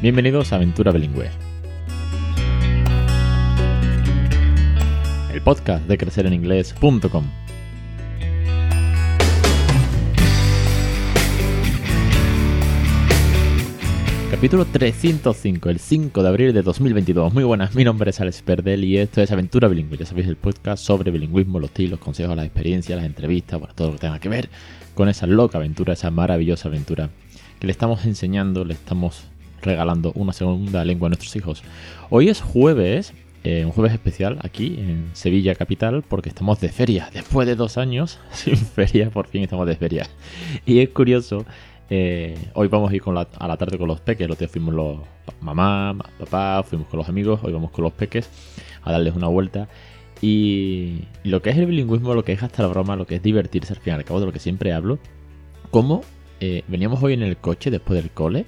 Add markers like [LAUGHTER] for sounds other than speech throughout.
Bienvenidos a Aventura Bilingüe. El podcast de crecereninglés.com. Capítulo 305, el 5 de abril de 2022. Muy buenas, mi nombre es Alex Perdel y esto es Aventura Bilingüe. Ya sabéis, el podcast sobre bilingüismo, los estilos, los consejos, las experiencias, las entrevistas, bueno, todo lo que tenga que ver con esa loca aventura, esa maravillosa aventura que le estamos enseñando, le estamos regalando una segunda lengua a nuestros hijos. Hoy es jueves, eh, un jueves especial aquí en Sevilla capital porque estamos de feria. Después de dos años [LAUGHS] sin feria, por fin estamos de feria. Y es curioso, eh, hoy vamos a ir a la tarde con los peques. Los días fuimos los mamá, papá, fuimos con los amigos, hoy vamos con los peques a darles una vuelta. Y lo que es el bilingüismo, lo que es hasta la broma, lo que es divertirse al fin y al cabo de lo que siempre hablo, como eh, veníamos hoy en el coche después del cole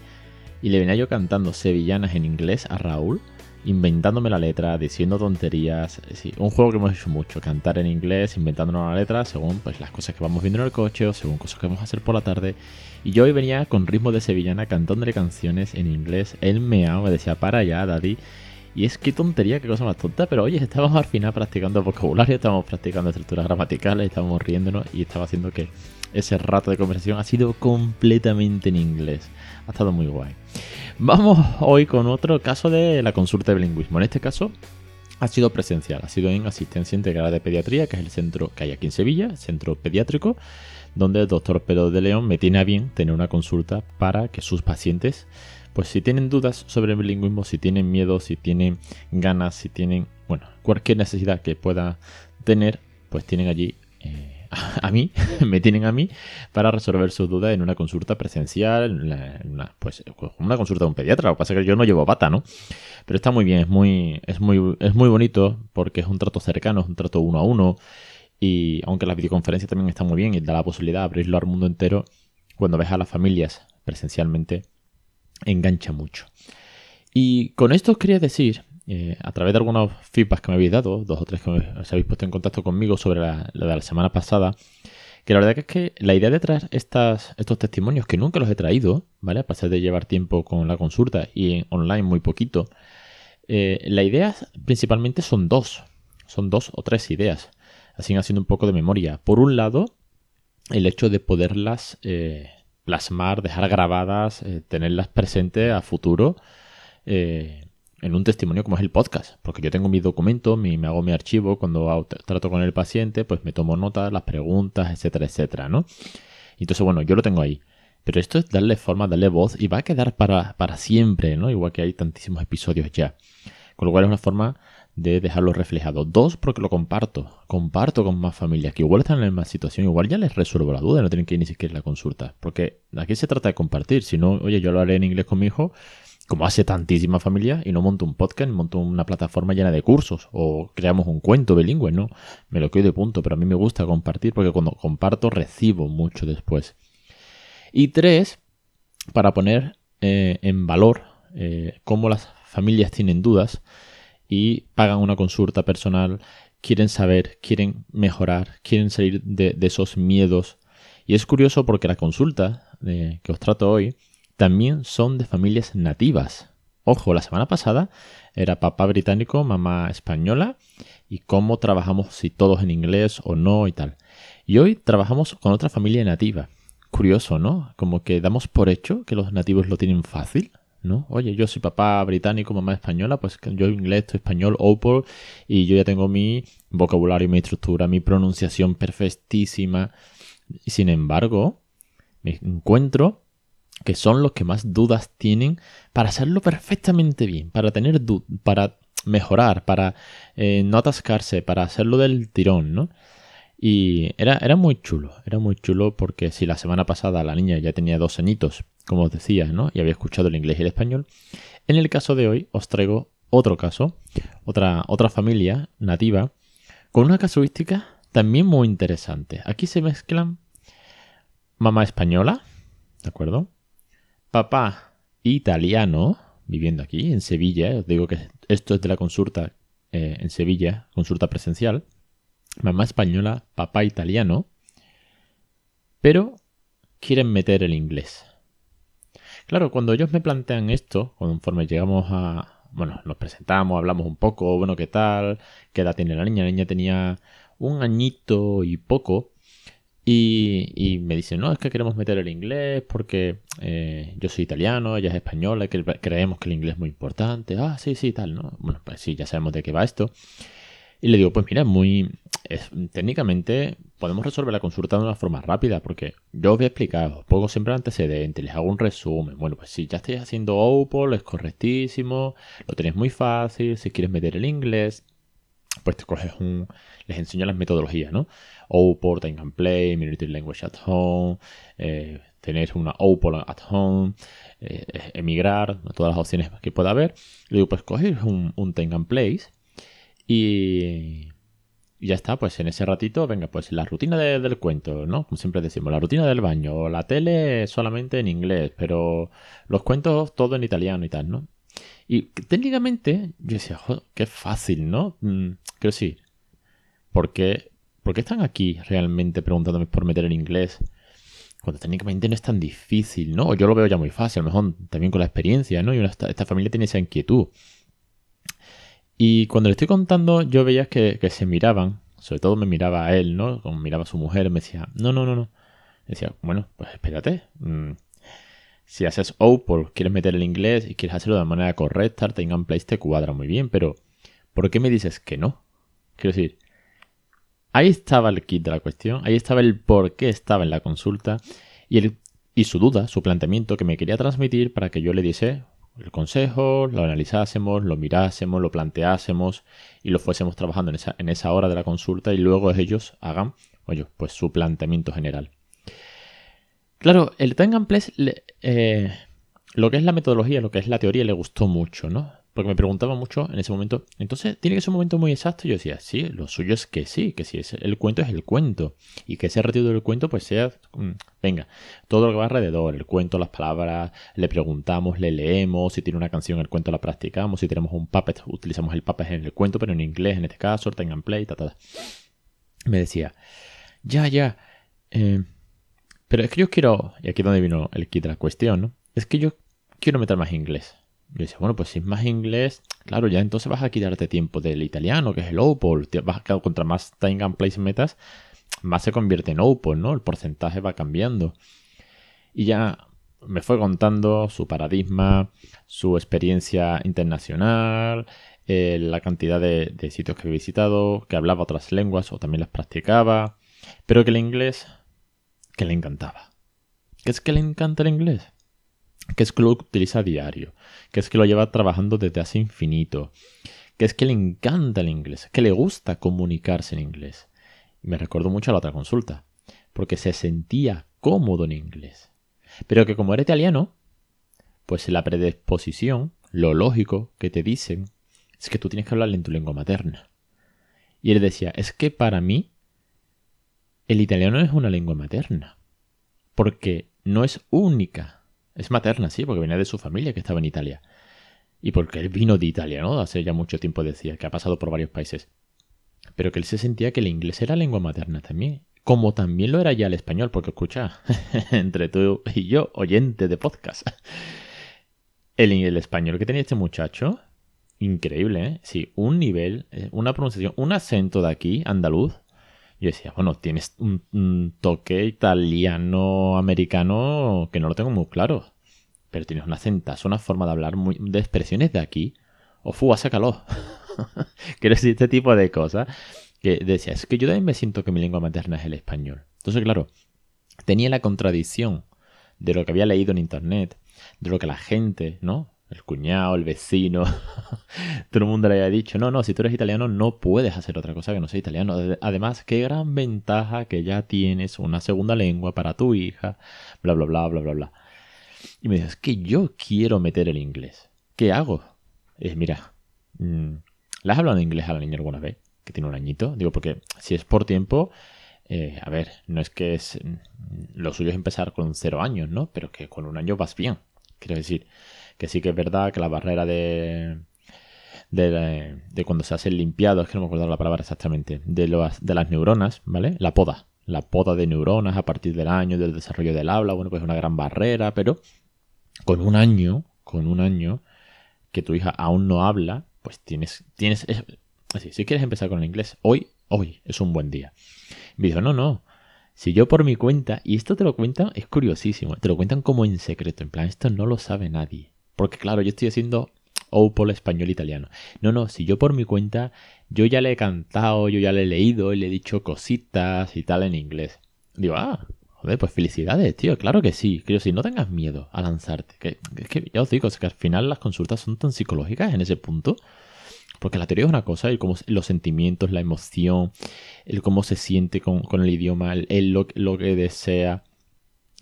y le venía yo cantando sevillanas en inglés a Raúl, inventándome la letra, diciendo tonterías. Sí, un juego que hemos hecho mucho, cantar en inglés, inventándonos la letra según pues, las cosas que vamos viendo en el coche o según cosas que vamos a hacer por la tarde. Y yo hoy venía con ritmo de sevillana cantándole canciones en inglés. Él me decía, para ya, daddy. Y es que tontería, qué cosa más tonta, pero oye, estábamos al final practicando vocabulario, estábamos practicando estructuras gramaticales, estábamos riéndonos y estaba haciendo que ese rato de conversación ha sido completamente en inglés. Ha estado muy guay. Vamos hoy con otro caso de la consulta de bilingüismo. En este caso ha sido presencial, ha sido en asistencia integrada de pediatría, que es el centro que hay aquí en Sevilla, centro pediátrico, donde el doctor Pedro de León me tiene a bien tener una consulta para que sus pacientes, pues si tienen dudas sobre el bilingüismo, si tienen miedo, si tienen ganas, si tienen, bueno, cualquier necesidad que pueda tener, pues tienen allí eh, [LAUGHS] a mí, [LAUGHS] me tienen a mí para resolver sus dudas en una consulta presencial, una, pues una consulta de un pediatra. Lo que pasa es que yo no llevo bata, ¿no? Pero está muy bien, es muy, es muy, es muy bonito porque es un trato cercano, es un trato uno a uno. Y aunque la videoconferencia también está muy bien y da la posibilidad de abrirlo al mundo entero, cuando ves a las familias presencialmente, engancha mucho. Y con esto os quería decir eh, a través de algunos feedbacks que me habéis dado, dos o tres que os habéis puesto en contacto conmigo sobre la, de la semana pasada, que la verdad que es que la idea de traer estas, estos testimonios, que nunca los he traído, ¿vale? A pesar de llevar tiempo con la consulta y en online muy poquito, eh, la idea principalmente son dos, son dos o tres ideas, así haciendo un poco de memoria. Por un lado, el hecho de poderlas eh, plasmar, dejar grabadas, tenerlas presentes a futuro en un testimonio como es el podcast, porque yo tengo mi documento, me hago mi archivo, cuando trato con el paciente, pues me tomo notas, las preguntas, etcétera, etcétera, ¿no? Entonces, bueno, yo lo tengo ahí. Pero esto es darle forma, darle voz y va a quedar para, para siempre, ¿no? Igual que hay tantísimos episodios ya. Con lo cual es una forma de dejarlo reflejado. Dos, porque lo comparto. Comparto con más familias que igual están en la misma situación. Igual ya les resuelvo la duda, no tienen que ir ni siquiera a la consulta. Porque aquí se trata de compartir. Si no, oye, yo lo haré en inglés con mi hijo, como hace tantísima familia, y no monto un podcast, monto una plataforma llena de cursos, o creamos un cuento bilingüe, ¿no? Me lo quedo de punto, pero a mí me gusta compartir porque cuando comparto recibo mucho después. Y tres, para poner eh, en valor eh, cómo las familias tienen dudas y pagan una consulta personal, quieren saber, quieren mejorar, quieren salir de, esos miedos. Y es curioso porque la consulta eh, que os trato hoy también son de familias nativas. Ojo, la semana pasada era papá británico, mamá española y cómo trabajamos si todos en inglés o no y tal. Y hoy trabajamos con otra familia nativa. Curioso, ¿no? Como que damos por hecho que los nativos lo tienen fácil, ¿no? Oye, yo soy papá británico, mamá española, pues yo inglés, estoy español, OPOL, y yo ya tengo mi vocabulario, mi estructura, mi pronunciación perfectísima. Y sin embargo, me encuentro que son los que más dudas tienen para hacerlo perfectamente bien, para tener para mejorar, para eh, no atascarse, para hacerlo del tirón, ¿no? Y era, era muy chulo, era muy chulo porque si la semana pasada la niña ya tenía dos añitos, como os decía, ¿no? Y había escuchado el inglés y el español, en el caso de hoy os traigo otro caso, otra, otra familia nativa, con una casuística también muy interesante. Aquí se mezclan mamá española, ¿de acuerdo? papá italiano viviendo aquí en Sevilla. Os digo que esto es de la consulta eh, en Sevilla, consulta presencial. Mamá española, papá italiano. Pero quieren meter el inglés. Claro, cuando ellos me plantean esto, conforme llegamos a... Bueno, nos presentamos, hablamos un poco, bueno, ¿qué tal? ¿Qué edad tiene la niña? La niña tenía un añito y poco. Y, me dicen, no, es que queremos meter el inglés porque eh, yo soy italiano, ella es española, que creemos que el inglés es muy importante. Ah, sí, sí, tal, ¿no? Bueno, pues sí, ya sabemos de qué va esto. Y le digo, pues mira, muy técnicamente podemos resolver la consulta de una forma rápida, porque yo os voy a explicar, os pongo siempre antecedentes, les hago un resumen. Bueno, pues si ya estáis haciendo OPOL, es correctísimo, lo tenéis muy fácil, si quieres meter el inglés, pues te coges un... les enseño las metodologías, ¿no? OPOL, Time and Play, Minority Language at Home, eh, tener una OPOL at Home, eh, emigrar, todas las opciones que pueda haber. Le digo, pues coges un, un Time Place y, ya está, pues en ese ratito, venga, pues la rutina del cuento, ¿no? Como siempre decimos, la rutina del baño, la tele solamente en inglés, pero los cuentos todo en italiano y tal, ¿no? Y técnicamente yo decía, joder, qué fácil, ¿no? Mm, creo sí. ¿Por qué, ¿Por qué están aquí realmente preguntándome por meter en inglés? Cuando técnicamente no es tan difícil, ¿no? Yo lo veo ya muy fácil, a lo mejor también con la experiencia, ¿no? Y esta familia tiene esa inquietud. Y cuando le estoy contando, yo veía que, se miraban, sobre todo me miraba a él, ¿no? Como miraba a su mujer, me decía, no, no, no, no. decía, bueno, pues espérate. Mm, si haces OPOL, quieres meter el inglés y quieres hacerlo de manera correcta, Tengan Place te cuadra muy bien, pero ¿por qué me dices que no? Quiero decir, ahí estaba el kit de la cuestión, ahí estaba el por qué estaba en la consulta y, el, y su duda, su planteamiento que me quería transmitir para que yo le diese el consejo, lo analizásemos, lo mirásemos, lo planteásemos y lo fuésemos trabajando en esa, en esa hora de la consulta y luego ellos hagan, oye, pues su planteamiento general. Claro, el Time eh, lo que es la metodología, lo que es la teoría, le gustó mucho, ¿no? Porque me preguntaba mucho en ese momento, entonces, ¿tiene que ser un momento muy exacto? Yo decía, sí, lo suyo es que sí, que si es el cuento es el cuento. Y que ese retiro del cuento, pues sea, mm, venga, todo lo que va alrededor, el cuento, las palabras, le preguntamos, le leemos, si tiene una canción, el cuento la practicamos, si tenemos un puppet, utilizamos el puppet en el cuento, pero en inglés, en este caso, tengan play, ta, ta, Me decía, ya, ya, eh, pero es que yo quiero, y aquí es donde vino el kit de la cuestión, ¿no? Es que yo quiero meter más inglés. Yo decía, bueno, pues si es más inglés, claro, ya entonces vas a quitarte tiempo del italiano, que es el OPOL. Vas a, contra más time and place metas, más se convierte en OPOL, ¿no? El porcentaje va cambiando. Y ya me fue contando su paradigma, su experiencia internacional, eh, la cantidad de, de, sitios que había visitado, que hablaba otras lenguas o también las practicaba, pero que el inglés, que le encantaba. ¿Qué es que le encanta el inglés? Que es que utiliza a diario, que es que lo lleva trabajando desde hace infinito, que es que le encanta el inglés, que le gusta comunicarse en inglés. Y me recuerdo mucho a la otra consulta, porque se sentía cómodo en inglés. Pero que como era italiano, pues la predisposición, lo lógico que te dicen, es que tú tienes que hablar en tu lengua materna. Y él decía, es que para mí el italiano es una lengua materna, porque no es única es materna, sí, porque venía de su familia que estaba en Italia. Y porque él vino de Italia, ¿no? Hace ya mucho tiempo decía que ha pasado por varios países. Pero que él se sentía que el inglés era lengua materna también. Como también lo era ya el español, porque escucha, [LAUGHS] entre tú y yo, oyente de podcast. El, el español que tenía este muchacho, increíble, ¿eh? Sí, un nivel, eh, una pronunciación, un acento de aquí, andaluz, yo decía, bueno, tienes un, toque italiano-americano que no lo tengo muy claro. Pero tienes una acentazo, una forma de hablar muy, de expresiones de aquí. O fua, sácalo. [LAUGHS] Quiero decir, este tipo de cosas. Que decía, es que yo también me siento que mi lengua materna es el español. Entonces, claro, tenía la contradicción de lo que había leído en internet, de lo que la gente, ¿no? El cuñado, el vecino, [LAUGHS] todo el mundo le había dicho, no, no, si tú eres italiano no puedes hacer otra cosa que no sea italiano. Además, qué gran ventaja que ya tienes una segunda lengua para tu hija, bla, bla, bla, bla, bla, bla. Y me dices, que yo quiero meter el inglés. ¿Qué hago? Es, mira, mm, ¿le has hablado en inglés a la niña alguna vez? Que tiene un añito. Digo, porque si es por tiempo, eh, a ver, no es que es... Mm, lo suyo es empezar con cero años, ¿no? Pero que con un año vas bien. Quiero decir, que sí que es verdad que la barrera de, de, cuando se hace el limpiado, es que no me acuerdo la palabra exactamente, de, de las neuronas, ¿vale? La poda. La poda de neuronas a partir del año del desarrollo del habla, bueno, pues es una gran barrera, pero con un año, con un año que tu hija aún no habla, pues tienes, tienes, así, si quieres empezar con el inglés, hoy, hoy es un buen día. Me dijo, no, no, si yo por mi cuenta, y esto te lo cuentan, es curiosísimo, te lo cuentan como en secreto, en plan, esto no lo sabe nadie. Porque claro, yo estoy haciendo Opol español italiano. No, no, si yo por mi cuenta, yo ya le he cantado, yo ya le he leído y le he dicho cositas y tal en inglés. Digo, ah, joder, pues felicidades, tío, claro que sí. Quiero decir, no tengas miedo a lanzarte. Que, es que ya os digo, es que al final las consultas son tan psicológicas en ese punto. Porque la teoría es una cosa, el cómo, los sentimientos, la emoción, el cómo se siente con, el idioma, el, lo, que desea,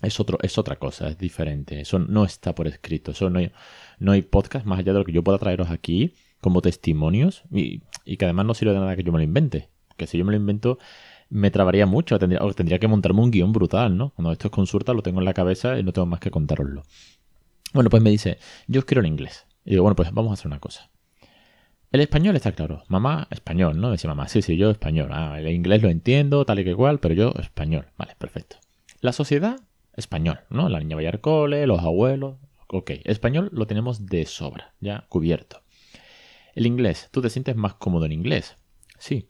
es, otro, es otra cosa, es diferente. Eso no está por escrito. Eso no hay, no hay podcast más allá de lo que yo pueda traeros aquí como testimonios y, que además no sirve de nada que yo me lo invente. Que si yo me lo invento me trabaría mucho, tendría, tendría que montarme un guion brutal, ¿no? Cuando esto es consulta lo tengo en la cabeza y no tengo más que contároslo. Bueno, pues me dice, yo quiero el inglés. Y digo, bueno, pues vamos a hacer una cosa. El español está claro. Mamá, español, ¿no? Dice mamá, sí, sí, yo español. Ah, el inglés lo entiendo, tal y que igual, pero yo español. Vale, perfecto. La sociedad, español, ¿no? La niña cole, los abuelos, Ok, español lo tenemos de sobra, ya cubierto. El inglés, ¿tú te sientes más cómodo en inglés? Sí.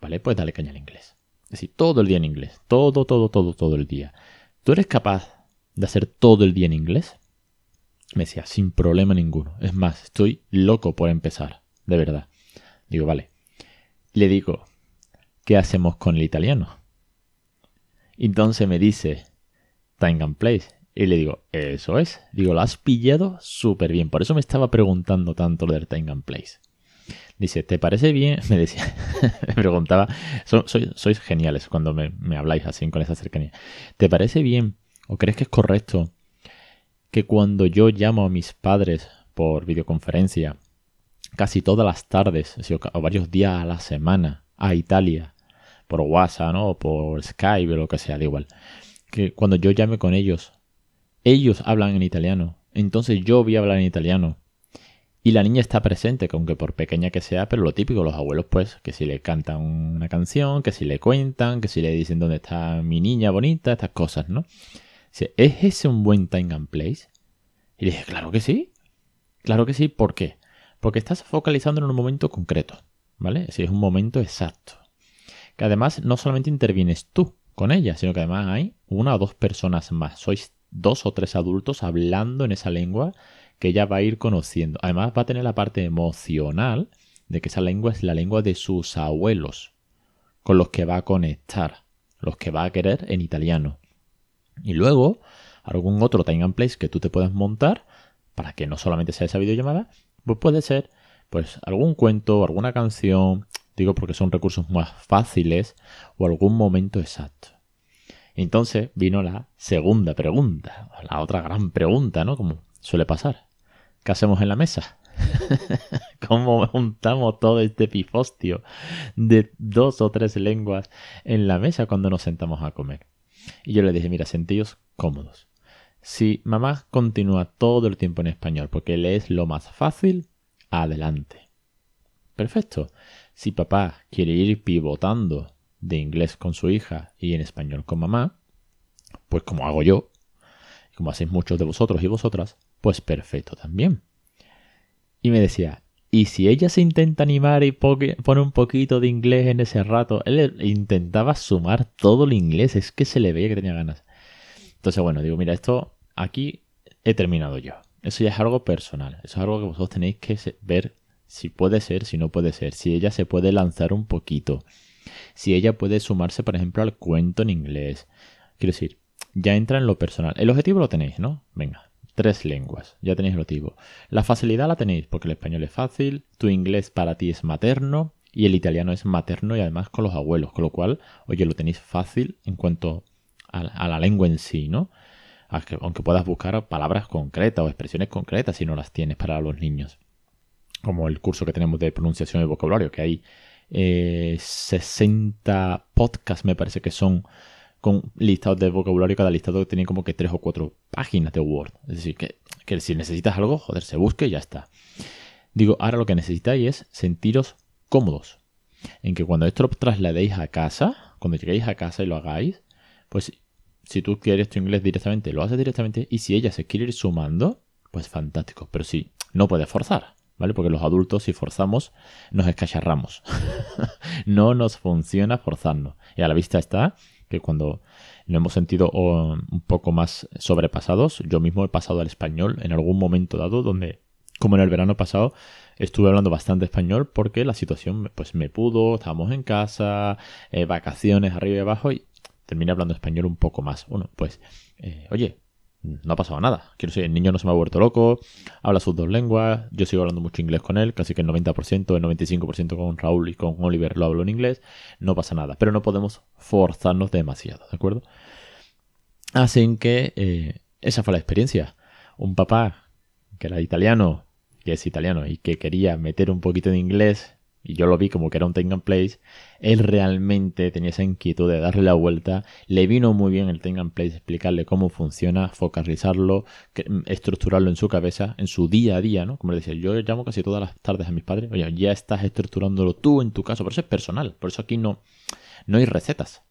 Vale, pues dale caña al inglés. Es decir, todo el día en inglés. Todo, todo, todo, todo el día. ¿Tú eres capaz de hacer todo el día en inglés? Me decía, sin problema ninguno. Es más, estoy loco por empezar. De verdad. Digo, vale. Le digo, ¿qué hacemos con el italiano? Entonces me dice, time place. Y le digo, eso es. Digo, lo has pillado súper bien. Por eso me estaba preguntando tanto lo del time place. Dice, ¿te parece bien? [LAUGHS] Me decía, [LAUGHS] me preguntaba, sois, geniales cuando me, me, habláis así con esa cercanía. ¿Te parece bien o crees que es correcto que cuando yo llamo a mis padres por videoconferencia, casi todas las tardes, o varios días a la semana, a Italia, por WhatsApp, ¿no? O por Skype o lo que sea, da igual, que cuando yo llame con ellos, ellos hablan en italiano, entonces yo voy a hablar en italiano. Y la niña está presente, aunque por pequeña que sea, pero lo típico, los abuelos, pues, que si le cantan una canción, que si le cuentan, que si le dicen dónde está mi niña bonita, estas cosas, ¿no? ¿Es ese un buen time and place? Y le dije, claro que sí. Claro que sí, ¿por qué? Porque estás focalizando en un momento concreto, ¿vale? Es es un momento exacto. Que además no solamente intervienes tú con ella, sino que además hay una o dos personas más. Sois dos o tres adultos hablando en esa lengua que ella va a ir conociendo. Además va a tener la parte emocional de que esa lengua es la lengua de sus abuelos, con los que va a conectar, los que va a querer en italiano. Y luego, algún otro time and place que tú te puedas montar para que no solamente sea esa videollamada, pues puede ser pues algún cuento, alguna canción, digo porque son recursos más fáciles o algún momento exacto. Entonces vino la segunda pregunta, la otra gran pregunta, ¿no? Como suele pasar. ¿Qué hacemos en la mesa? [LAUGHS] ¿Cómo juntamos todo este pifostio de dos o tres lenguas en la mesa cuando nos sentamos a comer? Y yo le dije, mira, sentíos cómodos. Si mamá continúa todo el tiempo en español porque le es lo más fácil, adelante. Perfecto. Si papá quiere ir pivotando de inglés con su hija y en español con mamá, pues como hago yo, como hacéis muchos de vosotros y vosotras, pues perfecto también. Y me decía, ¿y si ella se intenta animar y pone un poquito de inglés en ese rato? Él intentaba sumar todo el inglés, es que se le veía que tenía ganas. Entonces, bueno, digo, mira, esto aquí he terminado yo. Eso ya es algo personal, eso es algo que vosotros tenéis que ver si puede ser, si no puede ser, si ella se puede lanzar un poquito si ella puede sumarse, por ejemplo, al cuento en inglés. Quiero decir, ya entra en lo personal. El objetivo lo tenéis, ¿no? Venga, tres lenguas, ya tenéis el objetivo. La facilidad la tenéis porque el español es fácil, tu inglés para ti es materno y el italiano es materno y además con los abuelos, con lo cual, oye, lo tenéis fácil en cuanto a, la lengua en sí, ¿no? Aunque puedas buscar palabras concretas o expresiones concretas si no las tienes para los niños. Como el curso que tenemos de pronunciación y vocabulario, que hay 60 eh, podcasts me parece que son con listados de vocabulario, cada listado tiene como que 3 o 4 páginas de Word. Es decir, que, que si necesitas algo, joder, se busque y ya está. Digo, ahora lo que necesitáis es sentiros cómodos. En que cuando esto lo trasladéis a casa, cuando lleguéis a casa y lo hagáis, pues si tú quieres tu inglés directamente, lo haces directamente. Y si ella se quiere ir sumando, pues fantástico. Pero sí, no puedes forzar, ¿vale? Porque los adultos, si forzamos, nos escacharramos. [LAUGHS] no nos funciona forzarnos. Y a la vista está que cuando nos hemos sentido un poco más sobrepasados, yo mismo he pasado al español en algún momento dado donde, como en el verano pasado, estuve hablando bastante español porque la situación pues me pudo, estábamos en casa, eh, vacaciones arriba y abajo y terminé hablando español un poco más. Bueno, pues, eh, oye, no ha pasado nada. Quiero decir, el niño no se me ha vuelto loco, habla sus dos lenguas, yo sigo hablando mucho inglés con él, casi que el 90%, el 95% con Raúl y con Oliver lo hablo en inglés, no pasa nada, pero no podemos forzarnos demasiado, ¿de acuerdo? Así que eh, esa fue la experiencia. Un papá que era italiano, que es italiano y que quería meter un poquito de inglés y yo lo vi como que era un take and place, él realmente tenía esa inquietud de darle la vuelta, le vino muy bien el take and place, explicarle cómo funciona, focalizarlo, mm, estructurarlo en su cabeza, en su día a día, ¿no? Como decía, yo llamo casi todas las tardes a mis padres, oye, ya estás estructurándolo tú en tu caso, por eso es personal, por eso aquí no, no hay recetas,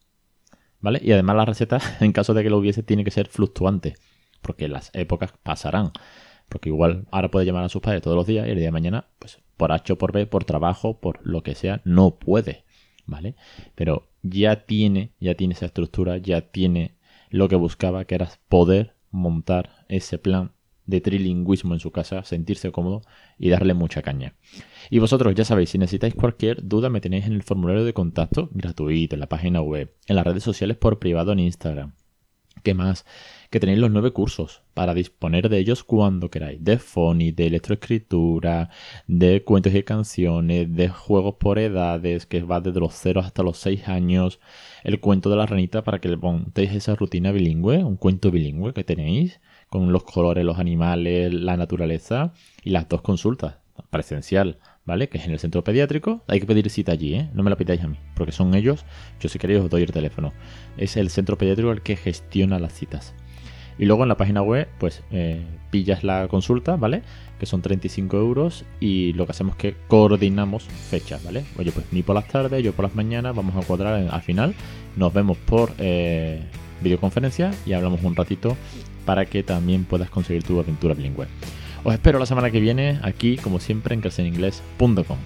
¿vale? Y además la receta, [LAUGHS] en caso de que lo hubiese, tiene que ser fluctuante, porque las épocas pasarán. Porque igual ahora puede llamar a sus padres todos los días y el día de mañana, pues por H o por B, por trabajo, por lo que sea, no puede, ¿vale? Pero ya tiene, ya tiene esa estructura, ya tiene lo que buscaba, que era poder montar ese plan de trilingüismo en su casa, sentirse cómodo y darle mucha caña. Y vosotros ya sabéis, si necesitáis cualquier duda me tenéis en el formulario de contacto gratuito, en la página web, en las redes sociales por privado en Instagram. ¿Qué más? que tenéis los nueve cursos para disponer de ellos cuando queráis. De phony, de electroescritura, de cuentos y canciones, de juegos por edades, que va desde los 0 hasta los 6 años. El cuento de la ranita para que le montéis esa rutina bilingüe, un cuento bilingüe que tenéis, con los colores, los animales, la naturaleza y las dos consultas presencial, ¿vale? Que es en el centro pediátrico. Hay que pedir cita allí, ¿eh? No me la pidáis a mí, porque son ellos. Yo si queréis os doy el teléfono. Es el centro pediátrico el que gestiona las citas. Y luego en la página web, pues eh, pillas la consulta, ¿vale? Que son 35 euros y lo que hacemos es que coordinamos fechas, ¿vale? Oye, pues ni por las tardes, yo por las mañanas, vamos a cuadrar al final. Nos vemos por eh, videoconferencia y hablamos un ratito para que también puedas conseguir tu aventura bilingüe. Os espero la semana que viene aquí, como siempre, en claseningles.com.